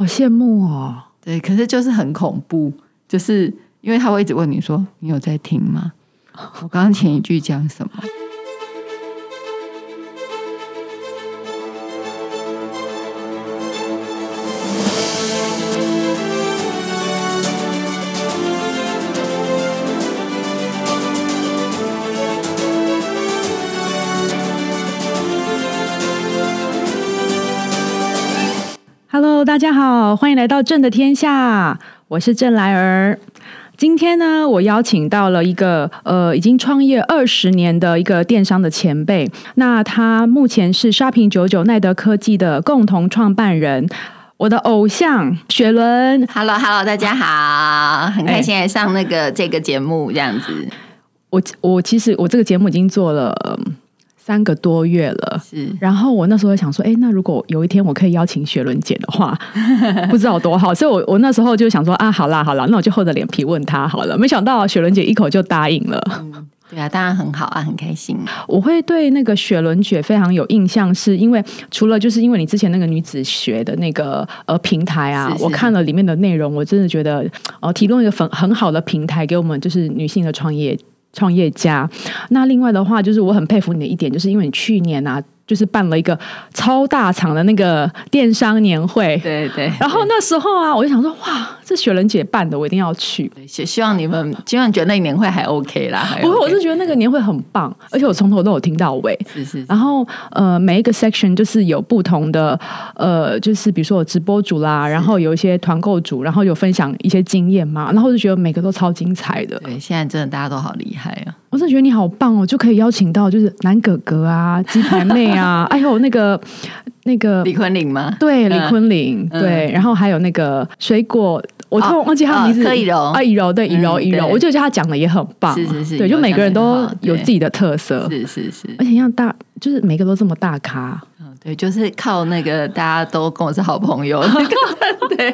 好羡慕哦。对，可是就是很恐怖，就是因为他会一直问你说：“你有在听吗？”我刚刚前一句讲什么大家好，欢迎来到正的天下，我是郑来儿。今天呢，我邀请到了一个呃，已经创业二十年的一个电商的前辈。那他目前是 Shopping 九九奈德科技的共同创办人，我的偶像雪伦。Hello，Hello，大家好，很开心来上那个这个节目，这样子我我其实我这个节目已经做了嗯三个多月了。是然后我那时候想说，哎，那如果有一天我可以邀请雪伦姐的话，不知道多好。所以我我那时候就想说，啊，好啦好啦，那我就厚着脸皮问她好了。没想到雪伦姐一口就答应了。对啊，当然很好啊，很开心。我会对那个雪伦姐非常有印象，是因为除了就是因为你之前那个女子学的那个呃平台啊，是是我看了里面的内容，我真的觉得呃提供一个很很好的平台给我们就是女性的创业创业家。那另外的话，就是我很佩服你的一点，就是因为你去年啊，就是办了一个超大场的那个电商年会。对对，然后那时候啊，我就想说，哇，这雪人姐办的，我一定要去。对希希望你们，希望你觉得那年会还 OK 啦。不过，我是觉得那个年会很棒，而且我从头都有听到尾。是是然后呃，每一个 section 就是有不同的呃，就是比如说有直播组啦，然后有一些团购组，然后有分享一些经验嘛，然后就觉得每个都超精彩的。对，现在真的大家都好厉害啊！我真的觉得你好棒哦，就可以邀请到就是男哥哥啊、鸡排妹啊，哎呦那个那个李坤林吗？对李嗯坤林，嗯。对，然后还有那个水果。我突然忘记他名字，哦柯以柔啊，以柔对以柔嗯以柔，我就觉得他讲的也很棒，是是是对，就每个人都有自己的特色，是是是，而且像大，就是每个都这么大咖，嗯，对，就是靠那个大家都跟我是好朋友，对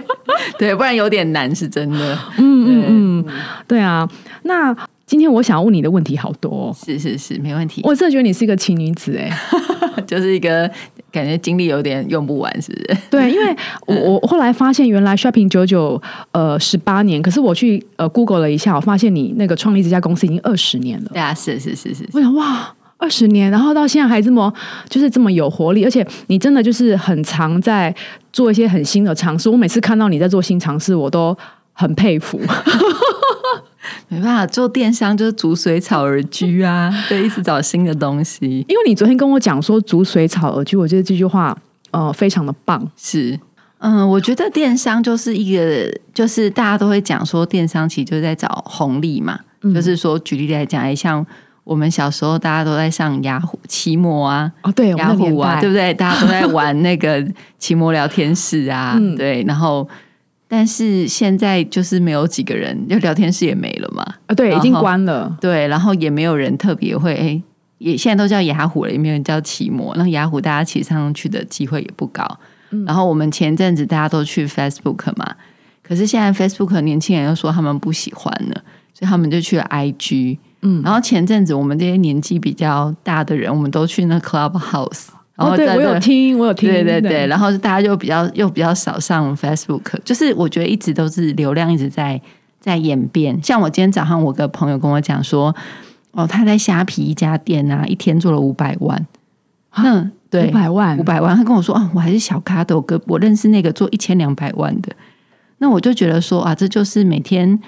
对，不然有点难，是真的。嗯嗯嗯，对啊。那今天我想要问你的问题好多、哦，是是是，没问题。我真的觉得你是一个奇女子哎、就是一个感觉精力有点用不完，是不是？对，因为我我后来发现原来 Shopping 九九呃十八年，可是我去呃 Google 了一下，我发现你那个创立这家公司已经二十年了。对啊，是是是是，我想哇。二十年，然后到现在还这么就是这么有活力，而且你真的就是很常在做一些很新的尝试。我每次看到你在做新尝试，我都很佩服。没办法，做电商就是逐水草而居啊，对，一直找新的东西。因为你昨天跟我讲说“逐水草而居”，我觉得这句话呃非常的棒。是，嗯，我觉得电商就是一个，就是大家都会讲说，电商其实就是在找红利嘛。就是说，举例来讲，哎，像我们小时候大家都在上雅虎期末啊，哦，对，雅虎啊，对不对？大家都在玩那个期末聊天室啊，嗯对。然后，但是现在就是没有几个人，就聊天室也没了嘛，啊，对，已经关了。对。然后也没有人特别会，哎，也现在都叫雅虎了，也没有人叫奇摩。那雅虎大家骑上去的机会也不高。嗯然后我们前阵子大家都去 Facebook 嘛，可是现在 Facebook 年轻人又说他们不喜欢了，所以他们就去了 IG。嗯，然后前阵子我们这些年纪比较大的人，我们都去那 Clubhouse，然后哦，对我有听，我有听，对对对，然后大家就比较又比较少上 Facebook，就是我觉得一直都是流量一直在在演变。像我今天早上，我个朋友跟我讲说，哦，他在虾皮一家店啊，一天做了五百万，那对五百万五，百万，他跟我说啊，我还是小咖的，我哥我认识那个做一千两百万的，那我就觉得说啊，这就是每天。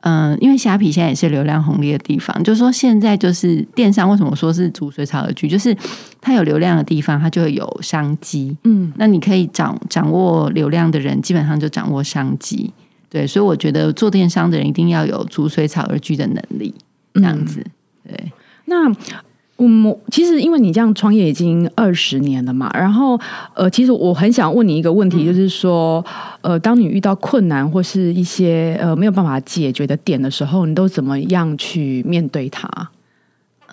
嗯，因为虾皮现在也是流量红利的地方，就是说现在就是电商为什么说是逐水草而居，就是它有流量的地方，它就会有商机。嗯，那你可以掌掌握流量的人，基本上就掌握商机。对，所以我觉得做电商的人一定要有逐水草而居的能力，这样子。对，那。嗯，其实因为你这样创业已经二十年了嘛，然后呃，其实我很想问你一个问题，就是说，呃，当你遇到困难或是一些呃没有办法解决的点的时候，你都怎么样去面对它？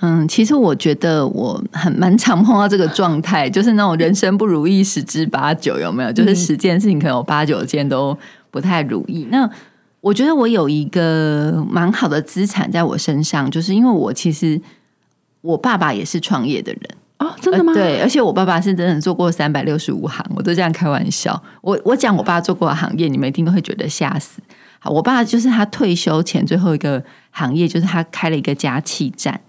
嗯，其实我觉得我很蛮常碰到这个状态，就是那种人生不如意十之八九，有没有？就是十件事情可能有八九件都不太如意。那我觉得我有一个蛮好的资产在我身上，就是因为我其实我爸爸也是创业的人，哦，真的吗？对，而且我爸爸是真的做过三百六十五行，我都这样开玩笑。我我讲我爸做过的行业，你们一定都会觉得吓死。好，我爸就是他退休前最后一个行业，就是他开了一个加气站。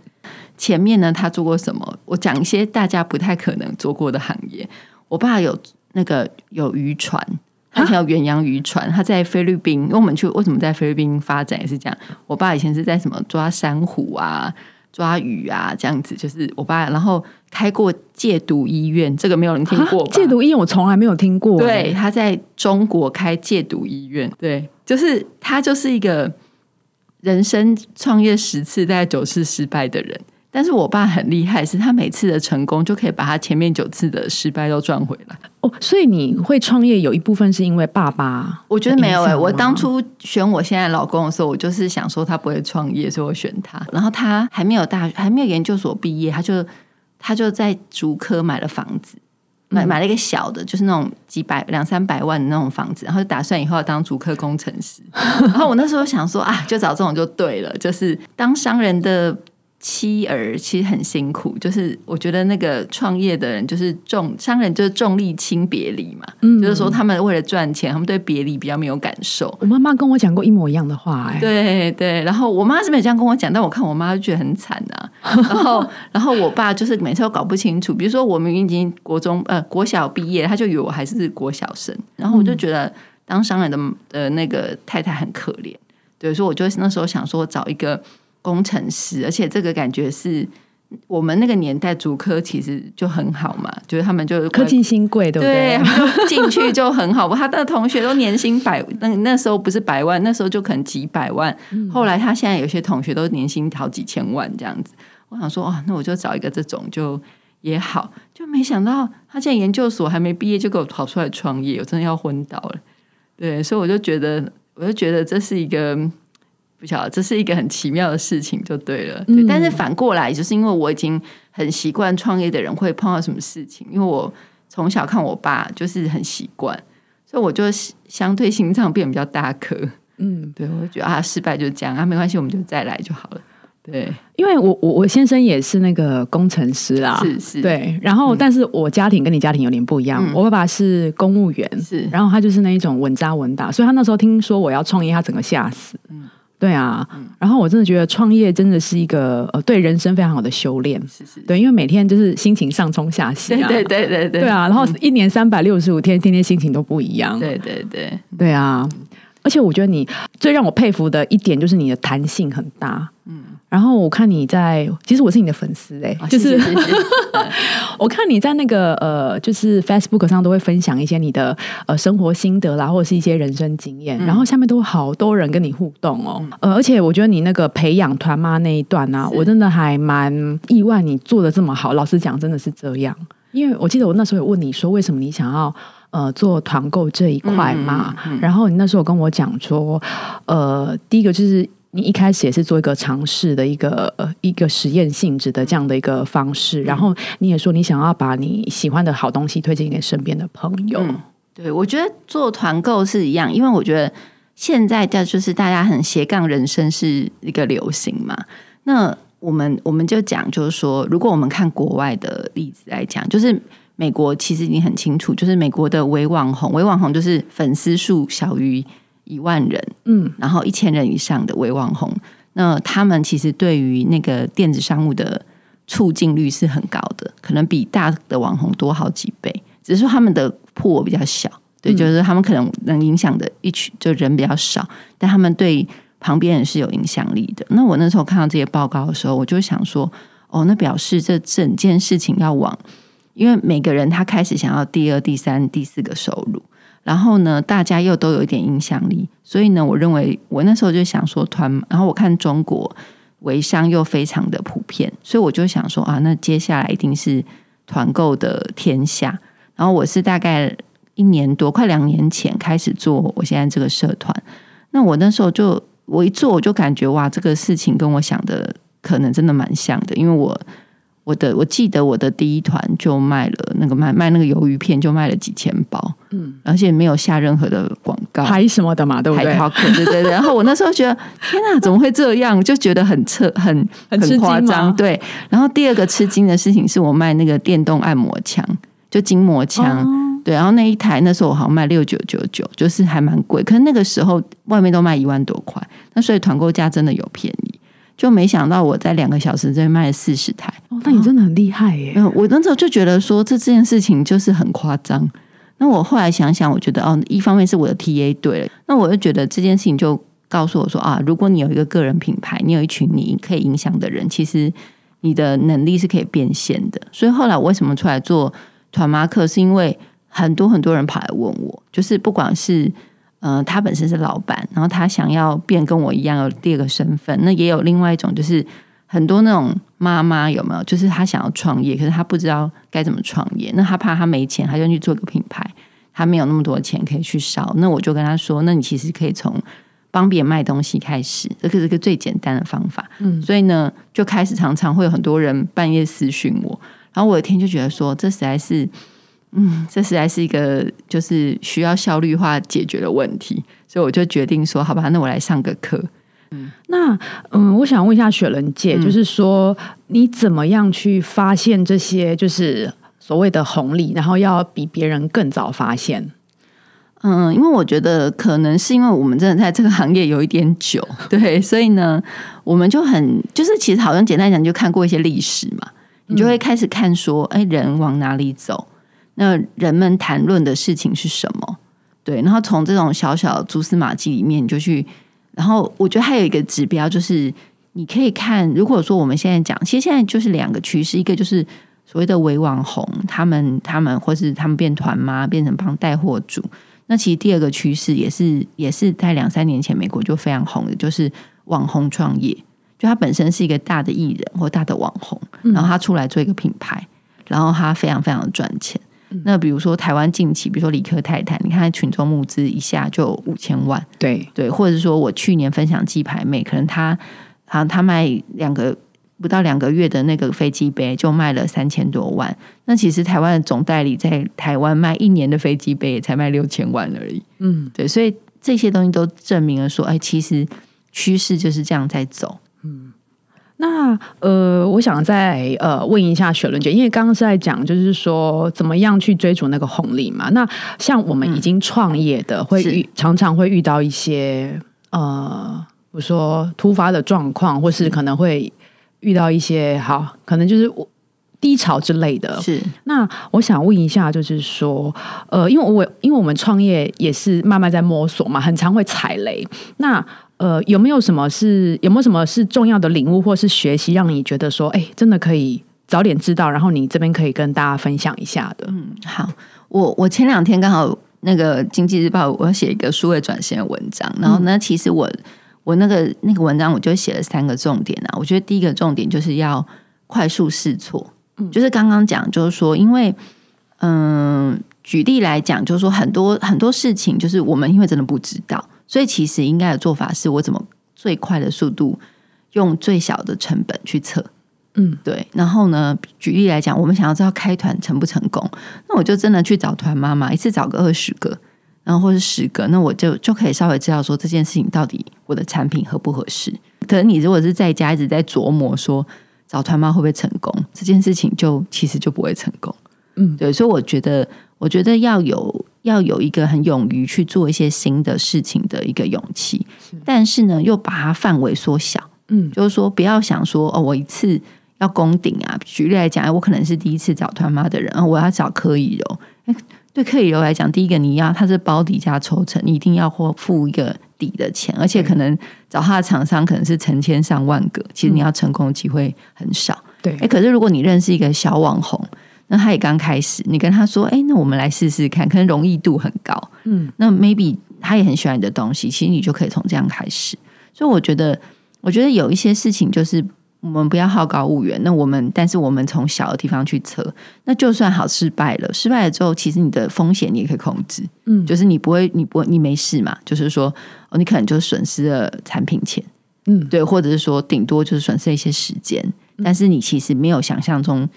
前面呢，他做过什么？我讲一些大家不太可能做过的行业。我爸有那个有渔船，他以前有远洋渔船，他在菲律宾。因为我们去为什么在菲律宾发展也是这样。我爸以前是在什么抓珊瑚啊？抓鱼啊，这样子就是我爸，然后开过戒毒医院，这个没有人听过。戒毒医院我从来没有听过。对，他在中国开戒毒医院，对，就是他就是一个人生创业十次，大概九次失败的人。但是我爸很厉害，是他每次的成功就可以把他前面九次的失败都赚回来。哦，所以你会创业有一部分是因为爸爸？我觉得没有哎，我当初选我现在老公的时候，我就是想说他不会创业，所以我选他。然后他还没有大学，还没有研究所毕业，他就他就在竹科买了房子，买买了一个小的，就是那种几百两三百万的那种房子，然后就打算以后要当竹科工程师。然后我那时候想说啊，就找这种就对了，就是当商人的。妻儿其实很辛苦，就是我觉得那个创业的人就是重商人就是重利轻别离嘛，嗯，就是说他们为了赚钱，他们对别离比较没有感受。我妈妈跟我讲过一模一样的话，哎，对对，然后我妈是没有这样跟我讲，但我看我妈就觉得很惨啊。然后然后我爸就是每次都搞不清楚，比如说我们已经国中呃国小毕业，他就以为我还是国小生，然后我就觉得当商人的呃那个太太很可怜，对，所以我就那时候想说找一个。工程师，而且这个感觉是我们那个年代，主科其实就很好嘛，就是他们就科技新贵，对不对？进去就很好，他的同学都年薪百，那那时候不是百万，那时候就可能几百万。后来他现在有些同学都年薪好几千万这样子。我想说，哦，那我就找一个这种就也好，就没想到他现在研究所还没毕业就给我跑出来创业，我真的要昏倒了。对，所以我就觉得，我就觉得这是一个。不晓得，这是一个很奇妙的事情，就对了。对，但是反过来，就是因为我已经很习惯创业的人会碰到什么事情，因为我从小看我爸就是很习惯，所以我就相对心脏变比较大颗。嗯，对，我就觉得啊，失败就这样啊，没关系，我们就再来就好了。对，因为我我我先生也是那个工程师啦，是是，对。然后，但是我家庭跟你家庭有点不一样，我爸爸是公务员，是，然后他就是那一种稳扎稳打，所以他那时候听说我要创业，他整个吓死。嗯。对啊，然后我真的觉得创业真的是一个呃对人生非常好的修炼，是是，对，因为每天就是心情上冲下洗啊，对对对对，对啊，然后一年三百六十五天，天天心情都不一样，对对对，对啊，而且我觉得你最让我佩服的一点就是你的弹性很大，嗯。然后我看你在，其实我是你的粉丝哎，就是 我看你在那个呃，就是 Facebook 上都会分享一些你的呃生活心得啦，或者是一些人生经验，然后下面都好多人跟你互动哦，呃，而且我觉得你那个培养团妈那一段呢，我真的还蛮意外，你做的这么好。老实讲，真的是这样，因为我记得我那时候有问你说，为什么你想要呃做团购这一块嘛？然后你那时候跟我讲说，呃，第一个就是。你一开始也是做一个尝试的一个呃一个实验性质的这样的一个方式，然后你也说你想要把你喜欢的好东西推荐给身边的朋友。对，我觉得做团购是一样，因为我觉得现在的就是大家很斜杠人生是一个流行嘛。那我们我们就讲，就是说，如果我们看国外的例子来讲，就是美国其实已经很清楚，就是美国的微网红，微网红就是粉丝数小于。一万人，嗯，然后一千人以上的微网红，那他们其实对于那个电子商务的促进率是很高的，可能比大的网红多好几倍。只是说他们的破比较小，对，就是他们可能能影响的一群就人比较少，但他们对旁边人是有影响力的。那我那时候看到这些报告的时候，我就想说，哦，那表示这整件事情要往，因为每个人他开始想要第二、第三、第四个收入。然后呢，大家又都有一点影响力，所以呢，我认为我那时候就想说团，然后我看中国微商又非常的普遍，所以我就想说啊，那接下来一定是团购的天下。然后我是大概一年多，快两年前开始做我现在这个社团。那我那时候就我一做，我就感觉哇，这个事情跟我想的可能真的蛮像的，因为我。我的我记得我的第一团就卖了那个卖卖那个鱿鱼片就卖了几千包，嗯，而且没有下任何的广告。告。排什么的嘛，对不对？海考课，对对对。然后我那时候觉得，天哪，怎么会这样？就觉得很扯，很很夸张。对。然后第二个吃惊的事情是我卖那个电动按摩枪，就筋膜枪。哦对，然后那一台那时候我好像卖六九九九，就是还蛮贵。可是那个时候外面都卖一万多块，那所以团购价真的有便宜。就没想到我在两个小时之内卖了四十台。哦，那你真的很厉害耶！嗯，我那时候就觉得说这这件事情就是很夸张。那我后来想想，我觉得哦，一方面是我的 TA 对了，那我就觉得这件事情就告诉我说啊，如果你有一个个人品牌，你有一群你可以影响的人，其实你的能力是可以变现的。所以后来我为什么出来做团妈课，是因为很多很多人跑来问我，就是不管是呃他本身是老板，然后他想要变跟我一样有第二个身份，那也有另外一种就是。很多那种妈妈有没有？就是她想要创业，可是她不知道该怎么创业。那她怕她没钱，她就去做个品牌，她没有那么多钱可以去烧。那我就跟她说：“那你其实可以从帮别人卖东西开始，这个是个最简单的方法。”嗯，所以呢，就开始常常会有很多人半夜私讯我，然后我有一天就觉得说，这实在是，嗯，这实在是一个就是需要效率化解决的问题，所以我就决定说，好吧，那我来上个课。那嗯，我想问一下雪人姐，嗯就是说你怎么样去发现这些就是所谓的红利，然后要比别人更早发现？嗯，因为我觉得可能是因为我们真的在这个行业有一点久，对，所以呢，我们就很就是其实好像简单讲，就看过一些历史嘛，你就会开始看说，哎，人往哪里走？那人们谈论的事情是什么？对，然后从这种小小蛛丝马迹里面，你就去，然后我觉得还有一个指标就是，你可以看，如果说我们现在讲，其实现在就是两个趋势，一个就是所谓的伪网红，他们他们或是他们变团妈，变成帮带货主。那其实第二个趋势也是也是在两三年前美国就非常红的，就是网红创业。就他本身是一个大的艺人或大的网红，然后他出来做一个品牌，然后他非常非常的赚钱。那比如说台湾近期，比如说理科太太，你看群众募资一下就五千万，对，对，或者是说我去年分享鸡排妹，可能她啊她卖两个不到两个月的那个飞机杯就卖了三千多万，那其实台湾的总代理在台湾卖一年的飞机杯也才卖六千万而已，嗯，对，所以这些东西都证明了说，哎，其实趋势就是这样在走。那呃，我想再呃问一下雪伦姐，因为刚刚是在讲，就是说怎么样去追逐那个红利嘛。那像我们已经创业的，会遇常常会遇到一些呃，比如说突发的状况，或是可能会遇到一些好，可能就是低潮之类的。是那我想问一下，就是说，呃，因为我因为我们创业也是慢慢在摸索嘛，很常会踩雷。那呃，有没有什么是有没有什么是重要的领悟或是学习，让你觉得说，哎，真的可以早点知道，然后你这边可以跟大家分享一下的？嗯，好，我我前两天刚好那个经济日报，我要写一个数位转型的文章，然后呢，其实我我那个那个文章我就写了三个重点啊。我觉得第一个重点就是要快速试错，就是刚刚讲，就是说，因为嗯、举例来讲，就是说很多很多事情，就是我们因为真的不知道，所以其实应该的做法是我怎么最快的速度，用最小的成本去测。嗯，对。然后呢，举例来讲，我们想要知道开团成不成功，那我就真的去找团妈妈，一次找个二十个，然后或是十个，那我就就可以稍微知道说这件事情到底我的产品合不合适。可能你如果是在家一直在琢磨说找团妈会不会成功，这件事情就其实就不会成功。嗯对，所以我觉得，我觉得要有要有一个很勇于去做一些新的事情的一个勇气，但是呢，又把它范围缩小。嗯就是说不要想说哦，我一次要攻顶啊。举例来讲，哎我可能是第一次找团妈的人，哦我要找柯以柔。哎，对柯以柔来讲，第一个你要他是包底加抽成，你一定要或付一个底的钱，而且可能找他的厂商可能是成千上万个，其实你要成功的机会很少。对哎，可是如果你认识一个小网红，那他也刚开始，你跟他说，哎，那我们来试试看，可能容易度很高。嗯，那 maybe 他也很喜欢你的东西，其实你就可以从这样开始。所以我觉得，我觉得有一些事情就是我们不要好高骛远。那我们，但是我们从小的地方去测，那就算好失败了，失败了之后，其实你的风险你也可以控制。嗯就是你不会，你不会，你没事嘛？就是说，哦，你可能就损失了产品钱，嗯，对，或者是说顶多就是损失一些时间，但是你其实没有想象中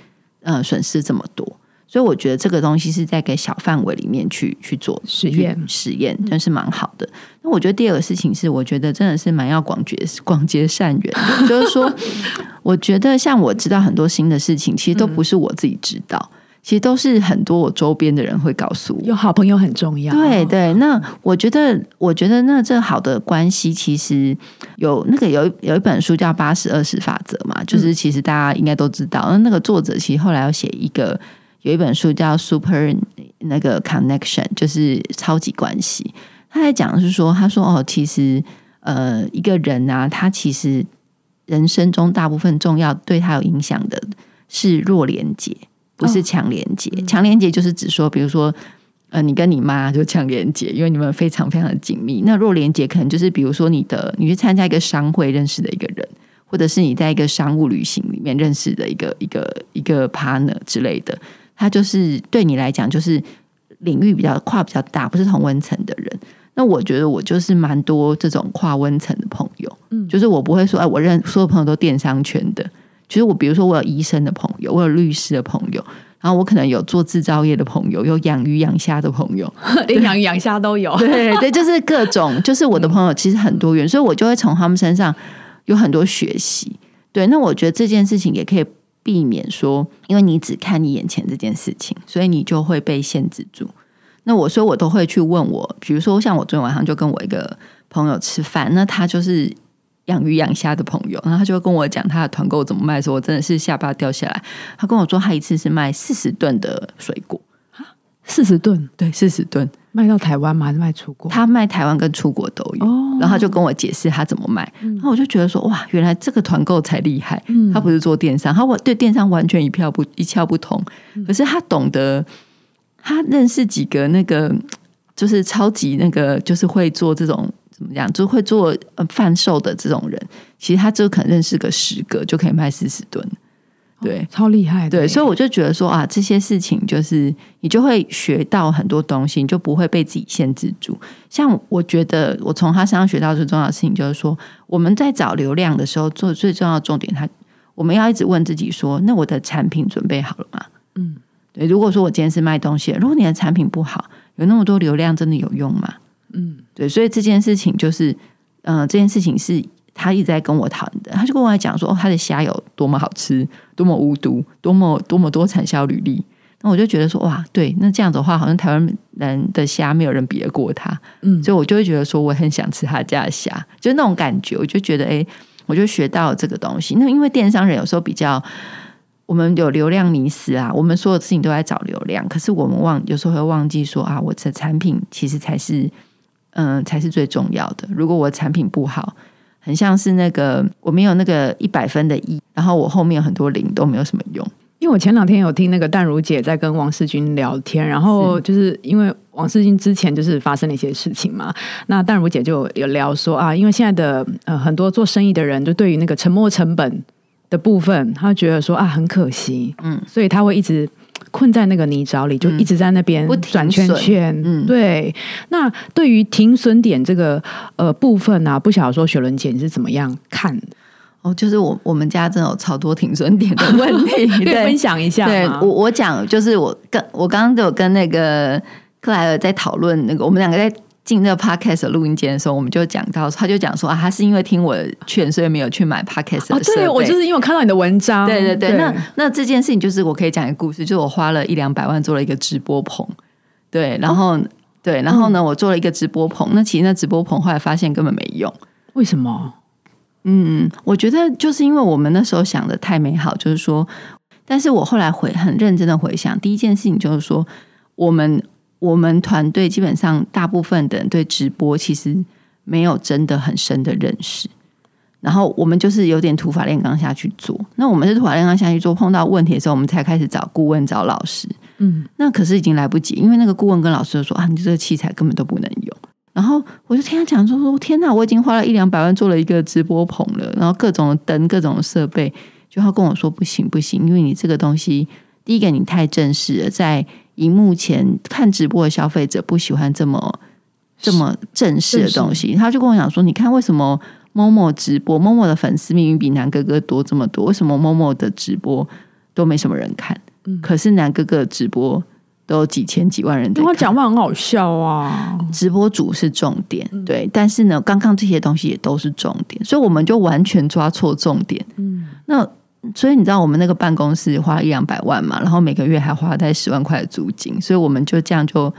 呃损失这么多。所以我觉得这个东西是在给小范围里面去去做实验实验，真是蛮好的。那我觉得第二个事情是，我觉得真的是蛮要广结 广结善缘的，就是说，我觉得像我知道很多新的事情，其实都不是我自己知道。其实都是很多我周边的人会告诉我，有好朋友很重要。对对，那我觉得，我觉得那这好的关系，其实有那个有有一本书叫《八十二十法则》嘛，就是其实大家应该都知道。那那个作者其实后来要写一个有一本书叫《Super 那个 Connection》，就是超级关系。他在讲的是说，他说哦，其实呃，一个人啊，他其实人生中大部分重要对他有影响的是弱连接。不是强连接，强连接就是指说，比如说，呃，你跟你妈就强连接，因为你们非常非常的紧密。那弱连接可能就是，比如说你的，你去参加一个商会认识的一个人，或者是你在一个商务旅行里面认识的一个一个一个 partner 之类的，他就是对你来讲就是领域比较跨比较大，不是同温层的人。那我觉得我就是蛮多这种跨温层的朋友，嗯，就是我不会说，哎，我认所有朋友都电商圈的。其实我比如说我有医生的朋友，我有律师的朋友，然后我可能有做制造业的朋友，有养鱼养虾的朋友，连养鱼养虾都有。对对，就是各种，就是我的朋友其实很多元，所以我就会从他们身上有很多学习。对，那我觉得这件事情也可以避免说，因为你只看你眼前这件事情，所以你就会被限制住。那我说我都会去问我，比如说像我昨天晚上就跟我一个朋友吃饭，那他就是。养鱼养虾的朋友，然后他就跟我讲他的团购怎么卖，说我真的是下巴掉下来。他跟我说他一次是卖四十吨的水果四十吨，对，四十吨卖到台湾吗？还是卖出国？他卖台湾跟出国都有。然后他就跟我解释他怎么卖，然后我就觉得说哇，原来这个团购才厉害。他不是做电商，他我对电商完全一票不一窍不通。可是他懂得，他认识几个那个就是超级那个，就是会做这种。怎么样？就会做呃贩售的这种人，其实他就可能认识个十个，就可以卖四十吨，对，超厉害。对，所以我就觉得说啊，这些事情就是你就会学到很多东西，你就不会被自己限制住。像我觉得，我从他身上学到最重要的事情，就是说我们在找流量的时候，做最重要的重点，他我们要一直问自己说：那我的产品准备好了吗？嗯，对。如果说我今天是卖东西，如果你的产品不好，有那么多流量，真的有用吗？嗯，对，所以这件事情就是，嗯，这件事情是他一直在跟我谈的。他就跟我讲说，哦，他的虾有多么好吃，多么无毒，多么多么多产销履历。那我就觉得说，哇，对，那这样子的话，好像台湾人的虾没有人比得过他。嗯，所以我就会觉得说，我很想吃他家的虾，就那种感觉。我就觉得，哎，我就学到这个东西。那因为电商人有时候比较，我们有流量迷失啊，我们所有事情都在找流量，可是我们忘有时候会忘记说啊，我的产品其实才是。嗯，才是最重要的。如果我产品不好，很像是那个我没有那个一百分的一，然后我后面很多零都没有什么用。因为我前两天有听那个淡如姐在跟王世军聊天，然后就是因为王世军之前就是发生了一些事情嘛，那淡如姐就有聊说啊，因为现在的呃很多做生意的人，就对于那个沉没成本的部分，他觉得说啊很可惜，嗯，所以他会一直。困在那个泥沼里，就一直在那边转圈圈。嗯，对。那对于停损点这个呃部分呢，不晓得说雪伦姐你是怎么样看？哦，就是我我们家真的有超多停损点的问题，可以分享一下。对我我讲，就是我跟我刚刚就有跟那个克莱尔在讨论那个，我们两个在。进那个 podcast 录音间的时候，我们就讲到，他就讲说啊，他是因为听我的劝，所以没有去买 podcast。对，我就是因为我看到你的文章。对对对，那那这件事情就是我可以讲一个故事，就是我花了一两百万做了一个直播棚。对，然后对，然后呢，我做了一个直播棚。那其实那直播棚后来发现根本没用。为什么？嗯，我觉得就是因为我们那时候想的太美好，就是说，但是我后来回很认真的回想，第一件事情就是说我们。我们团队基本上大部分的人对直播其实没有真的很深的认识，然后我们就是有点土法炼钢下去做。那我们是土法炼钢下去做，碰到问题的时候，我们才开始找顾问、找老师。嗯，那可是已经来不及，因为那个顾问跟老师说啊，你这个器材根本都不能用。然后我就听他讲说说，天哪，我已经花了一两百万做了一个直播棚了，然后各种灯、各种设备，就他跟我说不行不行，因为你这个东西，第一个你太正式了，在。荧幕前看直播的消费者不喜欢这么这么正式的东西，他就跟我讲说：“你看，为什么某某直播，某某的粉丝明明比南哥哥多这么多，为什么某某的直播都没什么人看？可是南哥哥直播都有几千几万人在看他讲话很好笑啊。直播主是重点，对，但是呢，刚刚这些东西也都是重点，所以我们就完全抓错重点。嗯，那所以你知道我们那个办公室花一两百万嘛，然后每个月还花在十万块的租金，所以我们就这样就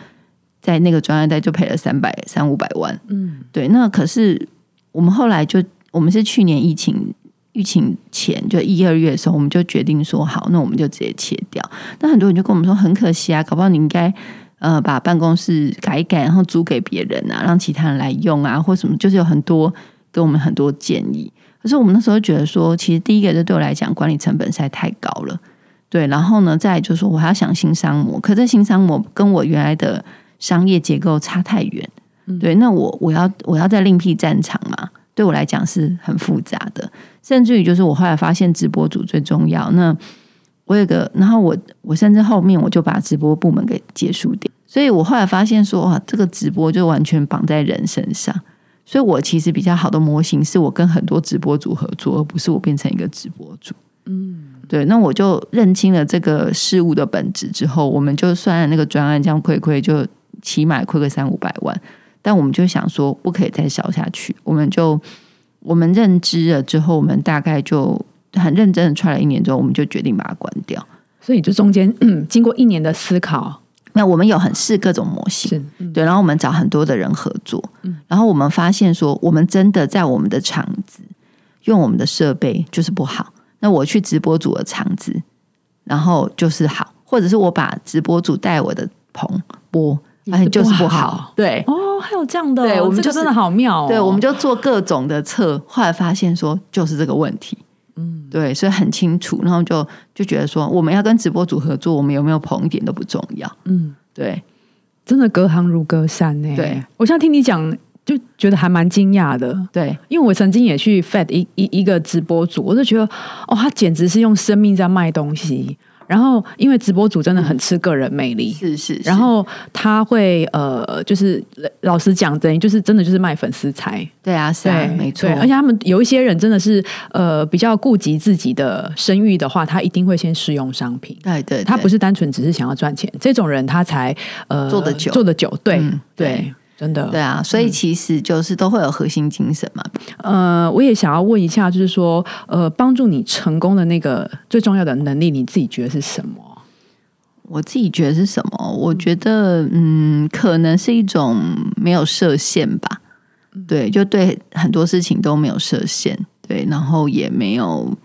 在那个专案贷就赔了三百三五百万。嗯，对，那可是我们后来就我们是去年疫情。疫情前就一二月的时候，我们就决定说好，那我们就直接切掉。那很多人就跟我们说很可惜啊，搞不好你应该呃把办公室改一改，然后租给别人啊，让其他人来用啊，或什么，就是有很多给我们很多建议。可是我们那时候觉得说，其实第一个，就对我来讲管理成本实在太高了，对。然后呢，再就是说我还要想新商模，可这新商模跟我原来的商业结构差太远，对。那我我要我要再另辟战场嘛，对我来讲是很复杂的。甚至于就是我后来发现直播组最重要。那我有个，然后我我甚至后面我就把直播部门给结束掉。所以我后来发现说，哇，这个直播就完全绑在人身上。所以我其实比较好的模型是我跟很多直播主合作，而不是我变成一个直播主。嗯，对。那我就认清了这个事物的本质之后，我们就算那个专案这样亏亏，就起码亏个三五百万。但我们就想说，不可以再烧下去，我们就。我们认知了之后，我们大概就很认真的踹了一年之后，我们就决定把它关掉。所以就中间 经过一年的思考，那我们有很试各种模型，对，然后我们找很多的人合作，然后我们发现说，我们真的在我们的场子用我们的设备就是不好。那我去直播组的场子，然后就是好，或者是我把直播组带我的棚播。发现就是不好，对。哦，还有这样的，对，我们就真的好妙，对，我们就做各种的测，后来发现说就是这个问题，嗯，对，所以很清楚，然后就就觉得说我们要跟直播组合作，我们有没有捧一点都不重要，嗯，对，真的隔行如隔山呢。对。我现在听你讲，就觉得还蛮惊讶的，对，因为我曾经也去 fed 一一一个直播组，我就觉得哦，他简直是用生命在卖东西。然后，因为直播主真的很吃个人魅力，是是。然后他会呃，就是老实讲，等于就是真的就是卖粉丝财。对啊，是啊，没错。而且他们有一些人真的是呃比较顾及自己的声誉的话，他一定会先试用商品。对对，他不是单纯只是想要赚钱，这种人他才呃做的久，做的久。对对。真的对啊，所以其实就是都会有核心精神嘛。呃，我也想要问一下，就是说，呃，帮助你成功的那个最重要的能力，你自己觉得是什么？我自己觉得是什么？我觉得，嗯，可能是一种没有设限吧。对，就对很多事情都没有设限。对，然后也没有，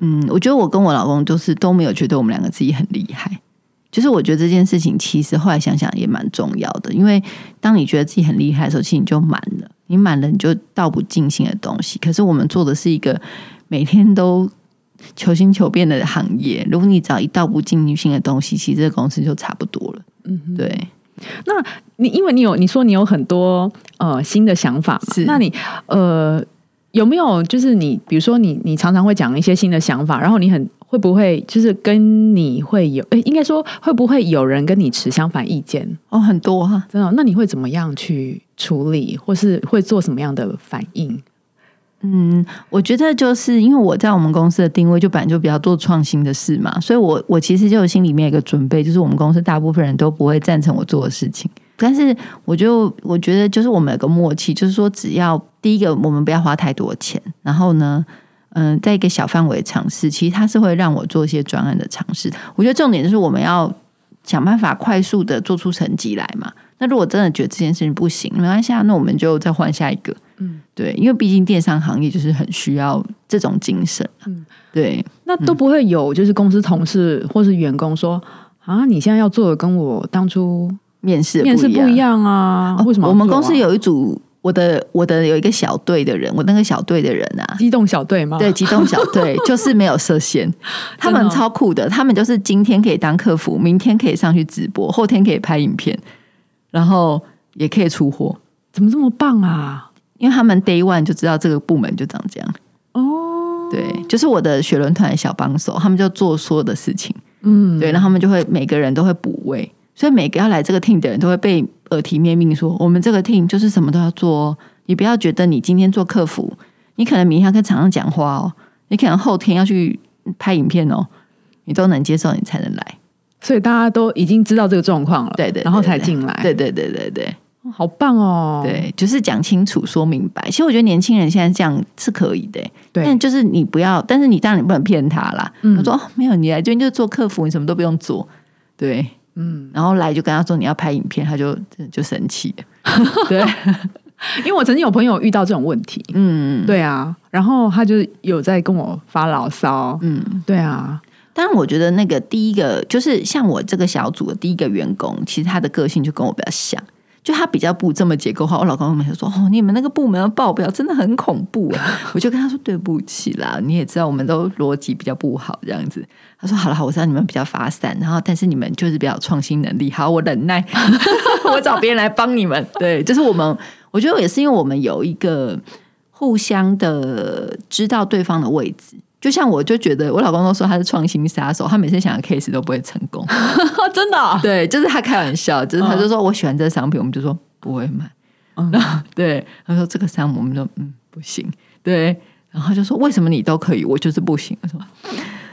嗯，我觉得我跟我老公就是都没有觉得我们两个自己很厉害。就是我觉得这件事情其实后来想想也蛮重要的，因为当你觉得自己很厉害的时候，其实你就满了，你满了你就道不尽兴的东西。可是我们做的是一个每天都求新求变的行业，如果你找一道不尽兴的东西，其实这个公司就差不多了。嗯，对。那你因为你有你说你有很多呃新的想法嘛？那你呃有没有就是你比如说你你常常会讲一些新的想法，然后你很。会不会就是跟你会有？哎，应该说会不会有人跟你持相反意见？哦，很多哈，真的。那你会怎么样去处理，或是会做什么样的反应？嗯，我觉得就是因为我在我们公司的定位就本来就比较做创新的事嘛，所以我我其实就有心里面一个准备，就是我们公司大部分人都不会赞成我做的事情。但是我就我觉得就是我们有个默契，就是说只要第一个我们不要花太多钱，然后呢。嗯，在一个小范围尝试，其实它是会让我做一些专案的尝试。我觉得重点就是我们要想办法快速的做出成绩来嘛。那如果真的觉得这件事情不行，没关系，那我们就再换下一个。嗯，对，因为毕竟电商行业就是很需要这种精神。嗯，对。那都不会有就是公司同事或是员工说啊，你现在要做的跟我当初面试面试不一样啊？为什么？我们公司有一组。我的我的有一个小队的人，我那个小队的人啊，机动小队吗？对，机动小队 就是没有设限，他们超酷的，他们就是今天可以当客服，明天可以上去直播，后天可以拍影片，然后也可以出货，怎么这么棒啊？因为他们 day one 就知道这个部门就长这样。哦，对，就是我的雪轮团的小帮手，他们就做所有的事情，嗯，对，然后他们就会每个人都会补位。所以每个要来这个 team 的人都会被耳提面命说，我们这个 team 就是什么都要做。你不要觉得你今天做客服，你可能明天要跟厂商讲话哦，你可能后天要去拍影片哦。你都能接受，你才能来。所以大家都已经知道这个状况了，对对，然后才进来，对对对对对，好棒哦！对，就是讲清楚、说明白。其实我觉得年轻人现在这样是可以的，对。但就是你不要，但是你当然你不能骗他啦。我说哦没有，你来这边就做客服，你什么都不用做。对，嗯。然后来就跟他说你要拍影片，他就就生气。对，因为我曾经有朋友遇到这种问题，嗯，对啊。然后他就有在跟我发牢骚，嗯，对啊。当然，我觉得那个第一个就是像我这个小组的第一个员工，其实他的个性就跟我比较像，就他比较不这么结构化。我老公每次说：“哦，你们那个部门的报表真的很恐怖。”我就跟他说：“对不起啦，你也知道我们都逻辑比较不好这样子。”他说：“好了，好，我知道你们比较发散，然后但是你们就是比较创新能力。好，我忍耐，我找别人来帮你们。对，就是我们，我觉得也是因为我们有一个互相的知道对方的位置。”就像我就觉得，我老公都说他是创新杀手，他每次想的 case 都不会成功，真的？对，就是他开玩笑，就是他就说我喜欢这个商品，我们就说不会买。嗯，对，他说这个商我们就嗯不行，对，然后就说为什么你都可以，我就是不行。我说，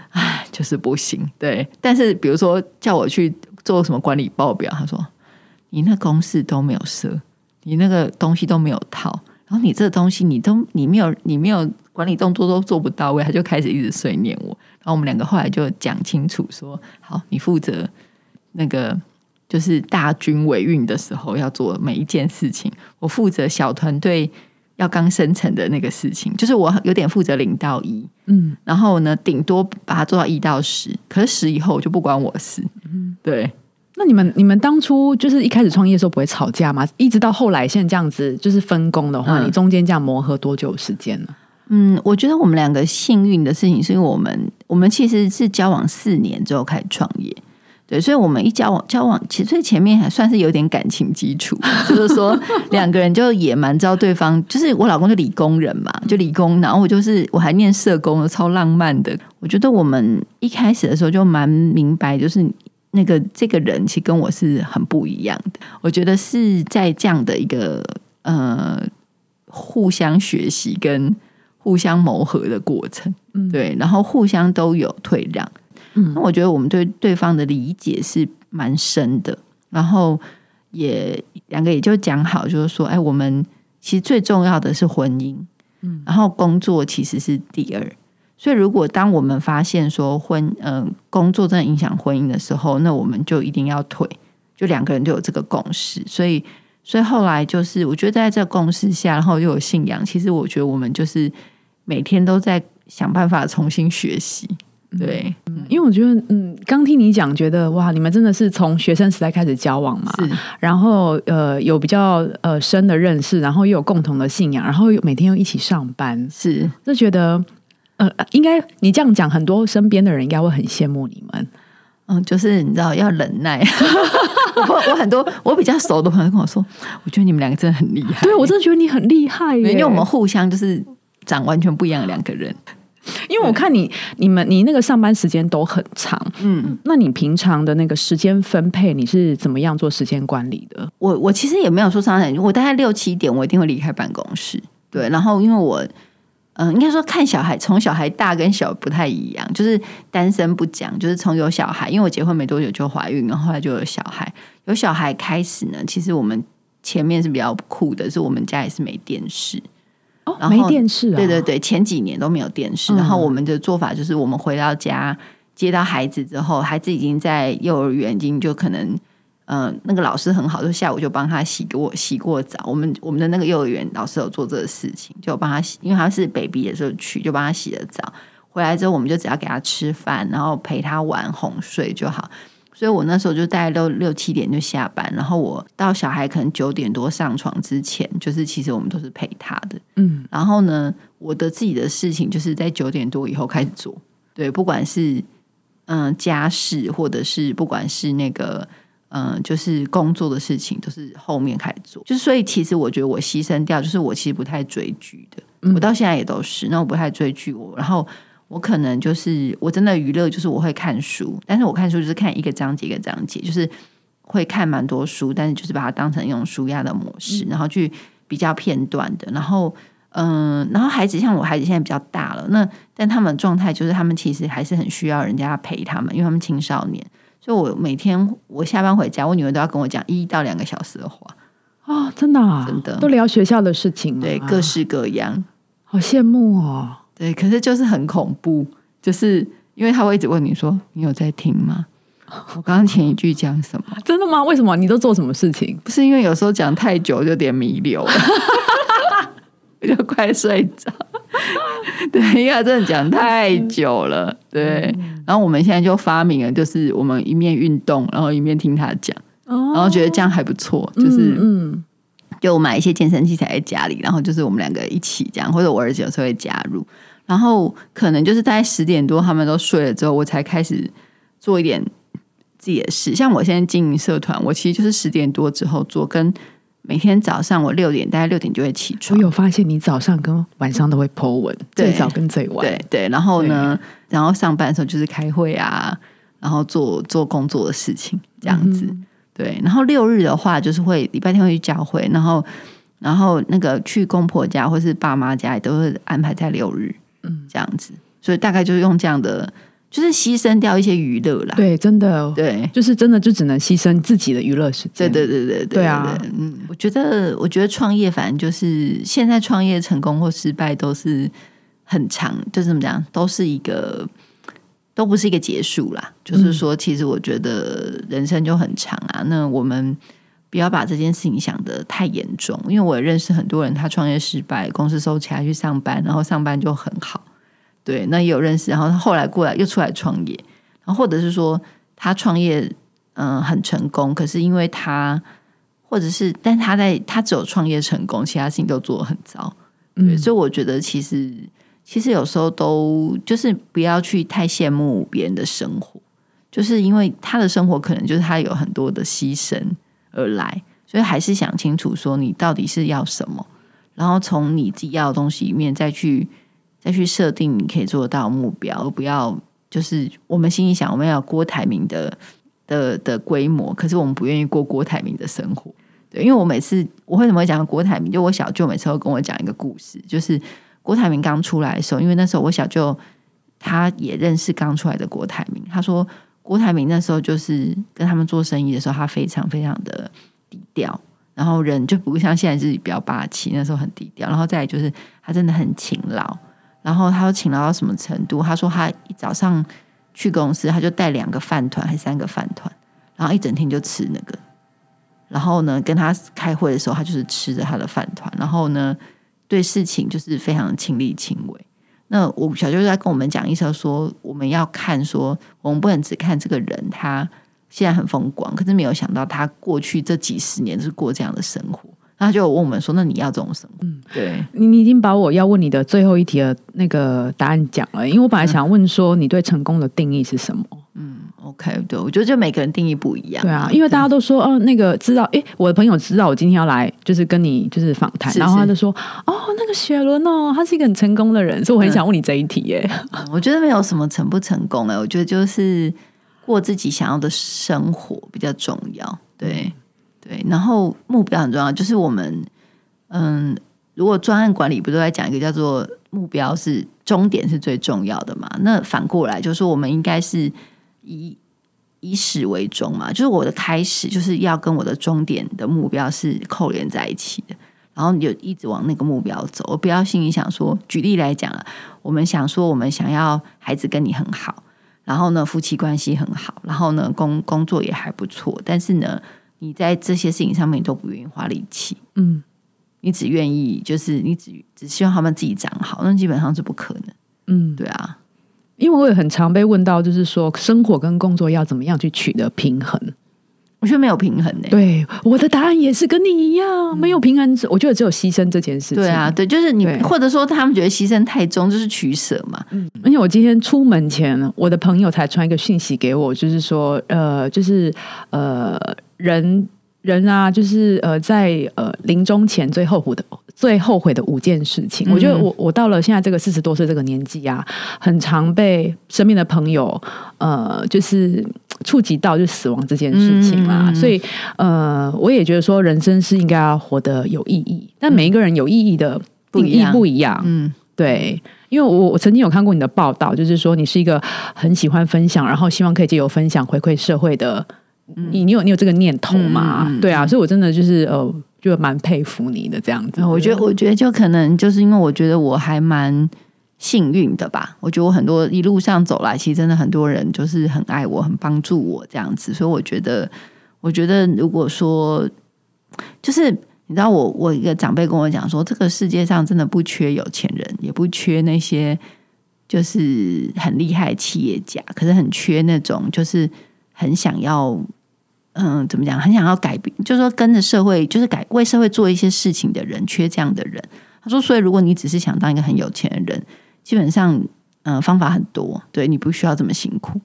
唉，就是不行。对，但是比如说叫我去做什么管理报表，他说你那公式都没有设，你那个东西都没有套，然后你这东西你都你没有你没有。管理动作都做不到位，他就开始一直碎念我。然后我们两个后来就讲清楚说：“好，你负责那个就是大军维运的时候要做每一件事情，我负责小团队要刚生成的那个事情，就是我有点负责零到一，嗯，然后呢，顶多把它做到一到十，可是十以后就不关我事。嗯，对。那你们你们当初就是一开始创业的时候不会吵架吗？一直到后来现在这样子就是分工的话，你中间这样磨合多久时间呢？嗯，我觉得我们两个幸运的事情，是因为我们我们其实是交往四年之后开始创业，对，所以我们一交往交往，其实前面还算是有点感情基础，就是说 两个人就也蛮知道对方，就是我老公是理工人嘛，就理工，然后我就是我还念社工，超浪漫的。我觉得我们一开始的时候就蛮明白，就是那个这个人其实跟我是很不一样的。我觉得是在这样的一个呃互相学习跟。互相磨合的过程，嗯。对，然后互相都有退让，嗯，那我觉得我们对对方的理解是蛮深的，然后也两个也就讲好，就是说，哎，我们其实最重要的是婚姻，嗯，然后工作其实是第二，所以如果当我们发现说婚，嗯，工作真的影响婚姻的时候，那我们就一定要退，就两个人就有这个共识，所以。所以后来就是，我觉得在这共识下，然后又有信仰。其实我觉得我们就是每天都在想办法重新学习。对，因为我觉得，嗯，刚听你讲，觉得哇，你们真的是从学生时代开始交往嘛，然后呃有比较呃深的认识，然后又有共同的信仰，然后又每天又一起上班，是就觉得呃，应该你这样讲，很多身边的人应该会很羡慕你们。嗯，就是你知道要忍耐。我我很多我比较熟的朋友跟我说，我觉得你们两个真的很厉害。对我真的觉得你很厉害，因为我们互相就是长完全不一样的两个人。因为我看你你们你那个上班时间都很长，嗯，那你平常的那个时间分配你是怎么样做时间管理的？我我其实也没有说上班，我大概六七点我一定会离开办公室。对，然后因为我。嗯，应该说看小孩，从小孩大跟小不太一样，就是单身不讲，就是从有小孩，因为我结婚没多久就怀孕，然后后来就有小孩，有小孩开始呢，其实我们前面是比较酷的，是我们家也是没电视，哦，没电视啊，对对对，前几年都没有电视，然后我们的做法就是我们回到家接到孩子之后，孩子已经在幼儿园，已经就可能。嗯，那个老师很好，就下午就帮他洗给我洗过澡。我们我们的那个幼儿园老师有做这个事情，就帮他洗，因为他是 baby 的时候去，就帮他洗了澡。回来之后，我们就只要给他吃饭，然后陪他玩哄睡就好。所以我那时候就大概六六七点就下班，然后我到小孩可能九点多上床之前，就是其实我们都是陪他的。嗯，然后呢，我的自己的事情就是在九点多以后开始做。对，不管是嗯家事，或者是不管是那个。嗯，就是工作的事情都是后面开始做，就是所以其实我觉得我牺牲掉，就是我其实不太追剧的，我到现在也都是，那我不太追剧，我然后我可能就是我真的娱乐就是我会看书，但是我看书就是看一个章节一个章节，就是会看蛮多书，但是就是把它当成一种书压的模式，然后去比较片段的，然后嗯，然后孩子像我孩子现在比较大了，那但他们状态就是他们其实还是很需要人家陪他们，因为他们青少年，所以我每天我下班回家，我女儿都要跟我讲一到两个小时的话，哦，真的啊，真的都聊学校的事情吗，对，各式各样，好羡慕哦。对，可是就是很恐怖，就是因为他会一直问你说你有在听吗？我刚刚前一句讲什么？真的吗？为什么？你都做什么事情？不是因为有时候讲太久就有点迷流了，我 就快睡着。对，因为他真的讲太久了。对，然后我们现在就发明了，就是我们一面运动，然后一面听他讲，然后觉得这样还不错。就是嗯，就买一些健身器材在家里，然后就是我们两个一起这样，或者我儿子有时候会加入。然后可能就是大概十点多他们都睡了之后，我才开始做一点自己的事。像我现在经营社团，我其实就是十点多之后做，跟每天早上我六点，大概六点就会起床。我有发现你早上跟晚上都会 Po 文，最早跟最晚。对对，然后呢，然后上班的时候就是开会啊，然后做做工作的事情这样子。对，然后六日的话，就是会礼拜天会去教会，然后然后那个去公婆家或是爸妈家，也都是安排在六日。嗯，这样子，所以大概就是用这样的，就是牺牲掉一些娱乐啦。对，真的，对，就是真的就只能牺牲自己的娱乐时间。对，对，对，对，对啊。嗯，我觉得，我觉得创业，反正就是现在创业成功或失败都是很长，就怎么讲，都是一个，都不是一个结束啦。就是说，其实我觉得人生就很长啊。那我们。不要把这件事情想得太严重，因为我认识很多人，他创业失败，公司收起来去上班，然后上班就很好。对，那也有认识，然后他后来过来又出来创业，然后或者是说他创业嗯很成功，可是因为他或者是，但他在他只有创业成功，其他事情都做得很糟。对，所以我觉得其实其实有时候都就是不要去太羡慕别人的生活，就是因为他的生活可能就是他有很多的牺牲。而来，所以还是想清楚，说你到底是要什么，然后从你自己要的东西里面再去再去设定你可以做到目标，而不要就是我们心里想我们要郭台铭的的的规模，可是我们不愿意过郭台铭的生活。对，因为我每次我为什么会讲郭台铭？就我小舅每次都跟我讲一个故事，就是郭台铭刚出来的时候，因为那时候我小舅他也认识刚出来的郭台铭，他说。郭台铭那时候就是跟他们做生意的时候，他非常非常的低调，然后人就不像现在自己比较霸气，那时候很低调。然后再就是他真的很勤劳，然后他说勤劳到什么程度？他说他一早上去公司，他就带两个饭团还三个饭团，然后一整天就吃那个。然后呢，跟他开会的时候，他就是吃着他的饭团，然后呢，对事情就是非常亲力亲为。那我小舅在跟我们讲一声说，我们要看说，我们不能只看这个人，他现在很风光，可是没有想到他过去这几十年是过这样的生活。他就问我们说，那你要这种生活？嗯，对，你你已经把我要问你的最后一题的那个答案讲了，因为我本来想问说，你对成功的定义是什么？嗯。OK，对我觉得就每个人定义不一样。对啊，因为大家都说，哦，那个知道，哎，我的朋友知道我今天要来，就是跟你就是访谈，然后他就说，哦，那个雪伦哦，他是一个很成功的人，所以我很想问你这一题。耶，我觉得没有什么成不成功哎，我觉得就是过自己想要的生活比较重要。对对，然后目标很重要，就是我们嗯，如果专案管理不都在讲一个叫做目标是终点是最重要的嘛？那反过来就是说，我们应该是。以以始为终嘛，就是我的开始就是要跟我的终点的目标是扣连在一起的，然后你就一直往那个目标走，我不要心里想说，举例来讲啊，我们想说我们想要孩子跟你很好，然后呢夫妻关系很好，然后呢工工作也还不错，但是呢你在这些事情上面都不愿意花力气，嗯，你只愿意就是你只只希望他们自己长好，那基本上是不可能，嗯，对啊。因为我也很常被问到，就是说生活跟工作要怎么样去取得平衡？我觉得没有平衡呢。对，我的答案也是跟你一样，没有平衡。我觉得只有牺牲这件事情。对啊，对，就是你，或者说他们觉得牺牲太重，就是取舍嘛。嗯。而且我今天出门前，我的朋友才传一个讯息给我，就是说，呃，就是呃，人人啊，就是呃，在呃临终前最后悔的。最后悔的五件事情，我觉得我我到了现在这个四十多岁这个年纪啊，很常被身边的朋友呃，就是触及到就死亡这件事情嘛，所以呃，我也觉得说人生是应该要活得有意义，但每一个人有意义的定义不一样。嗯，对，因为我我曾经有看过你的报道，就是说你是一个很喜欢分享，然后希望可以借由分享回馈社会的。你你有你有这个念头吗？对啊，所以我真的就是呃，就蛮佩服你的这样子。我觉得，我觉得就可能就是因为我觉得我还蛮幸运的吧。我觉得我很多一路上走来，其实真的很多人就是很爱我，很帮助我这样子。所以我觉得，我觉得如果说就是你知道我，我一个长辈跟我讲说，这个世界上真的不缺有钱人，也不缺那些就是很厉害的企业家，可是很缺那种就是很想要。嗯，怎么讲？很想要改变，就是说跟着社会，就是改为社会做一些事情的人，缺这样的人。他说，所以如果你只是想当一个很有钱的人，基本上，嗯、方法很多，对你不需要这么辛苦。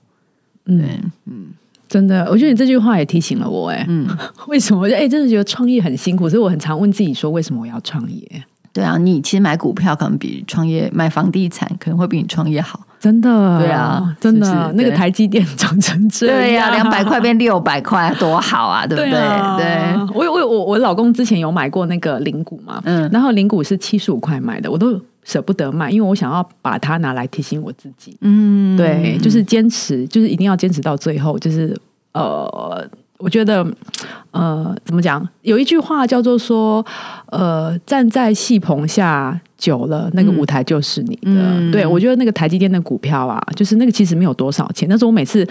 嗯嗯，真的，我觉得你这句话也提醒了我、哎，嗯，为什么？哎、真的觉得创业很辛苦，所以我很常问自己说，为什么我要创业？对啊，你其实买股票可能比创业买房地产可能会比你创业好。真的，对啊真的，是是？那个台积电涨成这样，对呀、两百块变六百块，多好啊，对不对？啊。对，我我我我老公之前有买过那个零股嘛，嗯。然后零股是七十五块买的，我都舍不得卖，因为我想要把它拿来提醒我自己，嗯，对，就是坚持，就是一定要坚持到最后，就是呃。我觉得，呃，怎么讲？有一句话叫做说，呃，站在戏棚下久了，那个舞台就是你的。嗯对我觉得那个台积电的股票啊，就是那个其实没有多少钱，但是我每次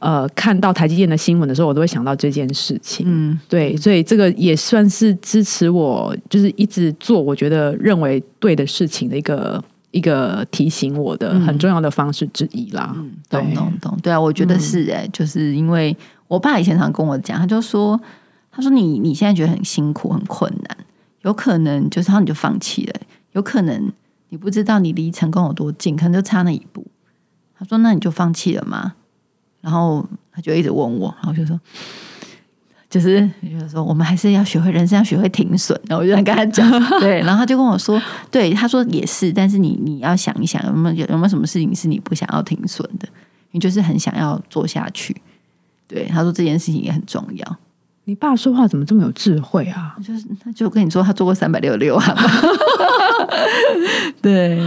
呃看到台积电的新闻的时候，我都会想到这件事情。嗯对，所以这个也算是支持我，就是一直做我觉得认为对的事情的一个一个提醒我的很重要的方式之一啦。嗯，懂懂懂，对啊，我觉得是哎、就是因为我爸以前常跟我讲，他就说，他说你你现在觉得很辛苦很困难，有可能就是然后你就放弃了，有可能你不知道你离成功有多近，可能就差那一步。他说那你就放弃了吗？然后他就一直问我，然后我就说。就是就是说，我们还是要学会人生，要学会停损。然后我就在跟他讲，对，然后他就跟我说，对，他说也是，但是你你要想一想，有没有有没有什么事情是你不想要停损的？你就是很想要做下去。对，他说这件事情也很重要。你爸说话怎么这么有智慧啊？就是他就跟你说，他做过三百六十六行嘛。对，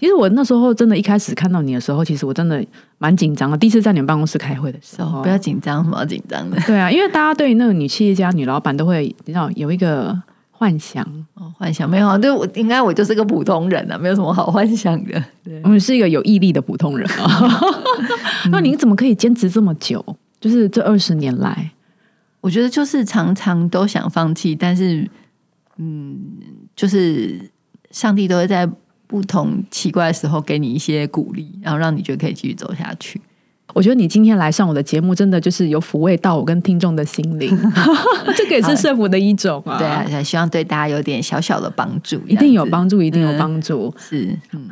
其实我那时候真的，一开始看到你的时候，其实我真的蛮紧张的。第一次在你们办公室开会的时候，不要紧张，什么要紧张的？对啊，因为大家对那个女企业家、女老板都会，你知道有一个幻想，哦，幻想没有啊，对我应该我就是个普通人啊，没有什么好幻想的。对我们是一个有毅力的普通人啊。那你怎么可以坚持这么久？就是这二十年来，我觉得就是常常都想放弃，但是，嗯，就是上帝都会在不同奇怪的时候给你一些鼓励，然后让你觉得可以继续走下去。我觉得你今天来上我的节目，真的就是有抚慰到我跟听众的心灵，这个也是社福的一种啊。对啊，希望对大家有点小小的帮助，一定有帮助，一定有嗯帮助。子。是，嗯，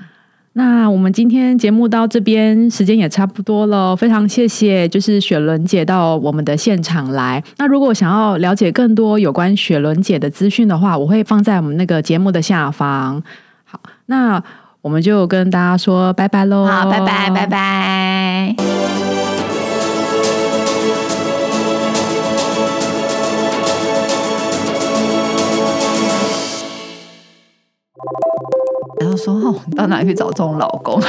那我们今天节目到这边，时间也差不多了，非常谢谢就是雪伦姐到我们的现场来。那如果想要了解更多有关雪伦姐的资讯的话，我会放在我们那个节目的下方。好，那我们就跟大家说拜拜喽，好，拜拜，拜。拜。然后说哦，你到哪里去找这种老公？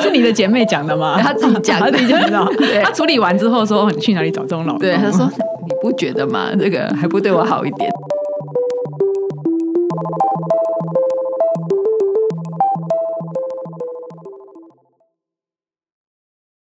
是你的姐妹讲的吗？她自己讲的她自己讲的。对她处理完之后说：“哦你去哪里找这种老公？”对，他说你不觉得吗？这个还不对我好一点。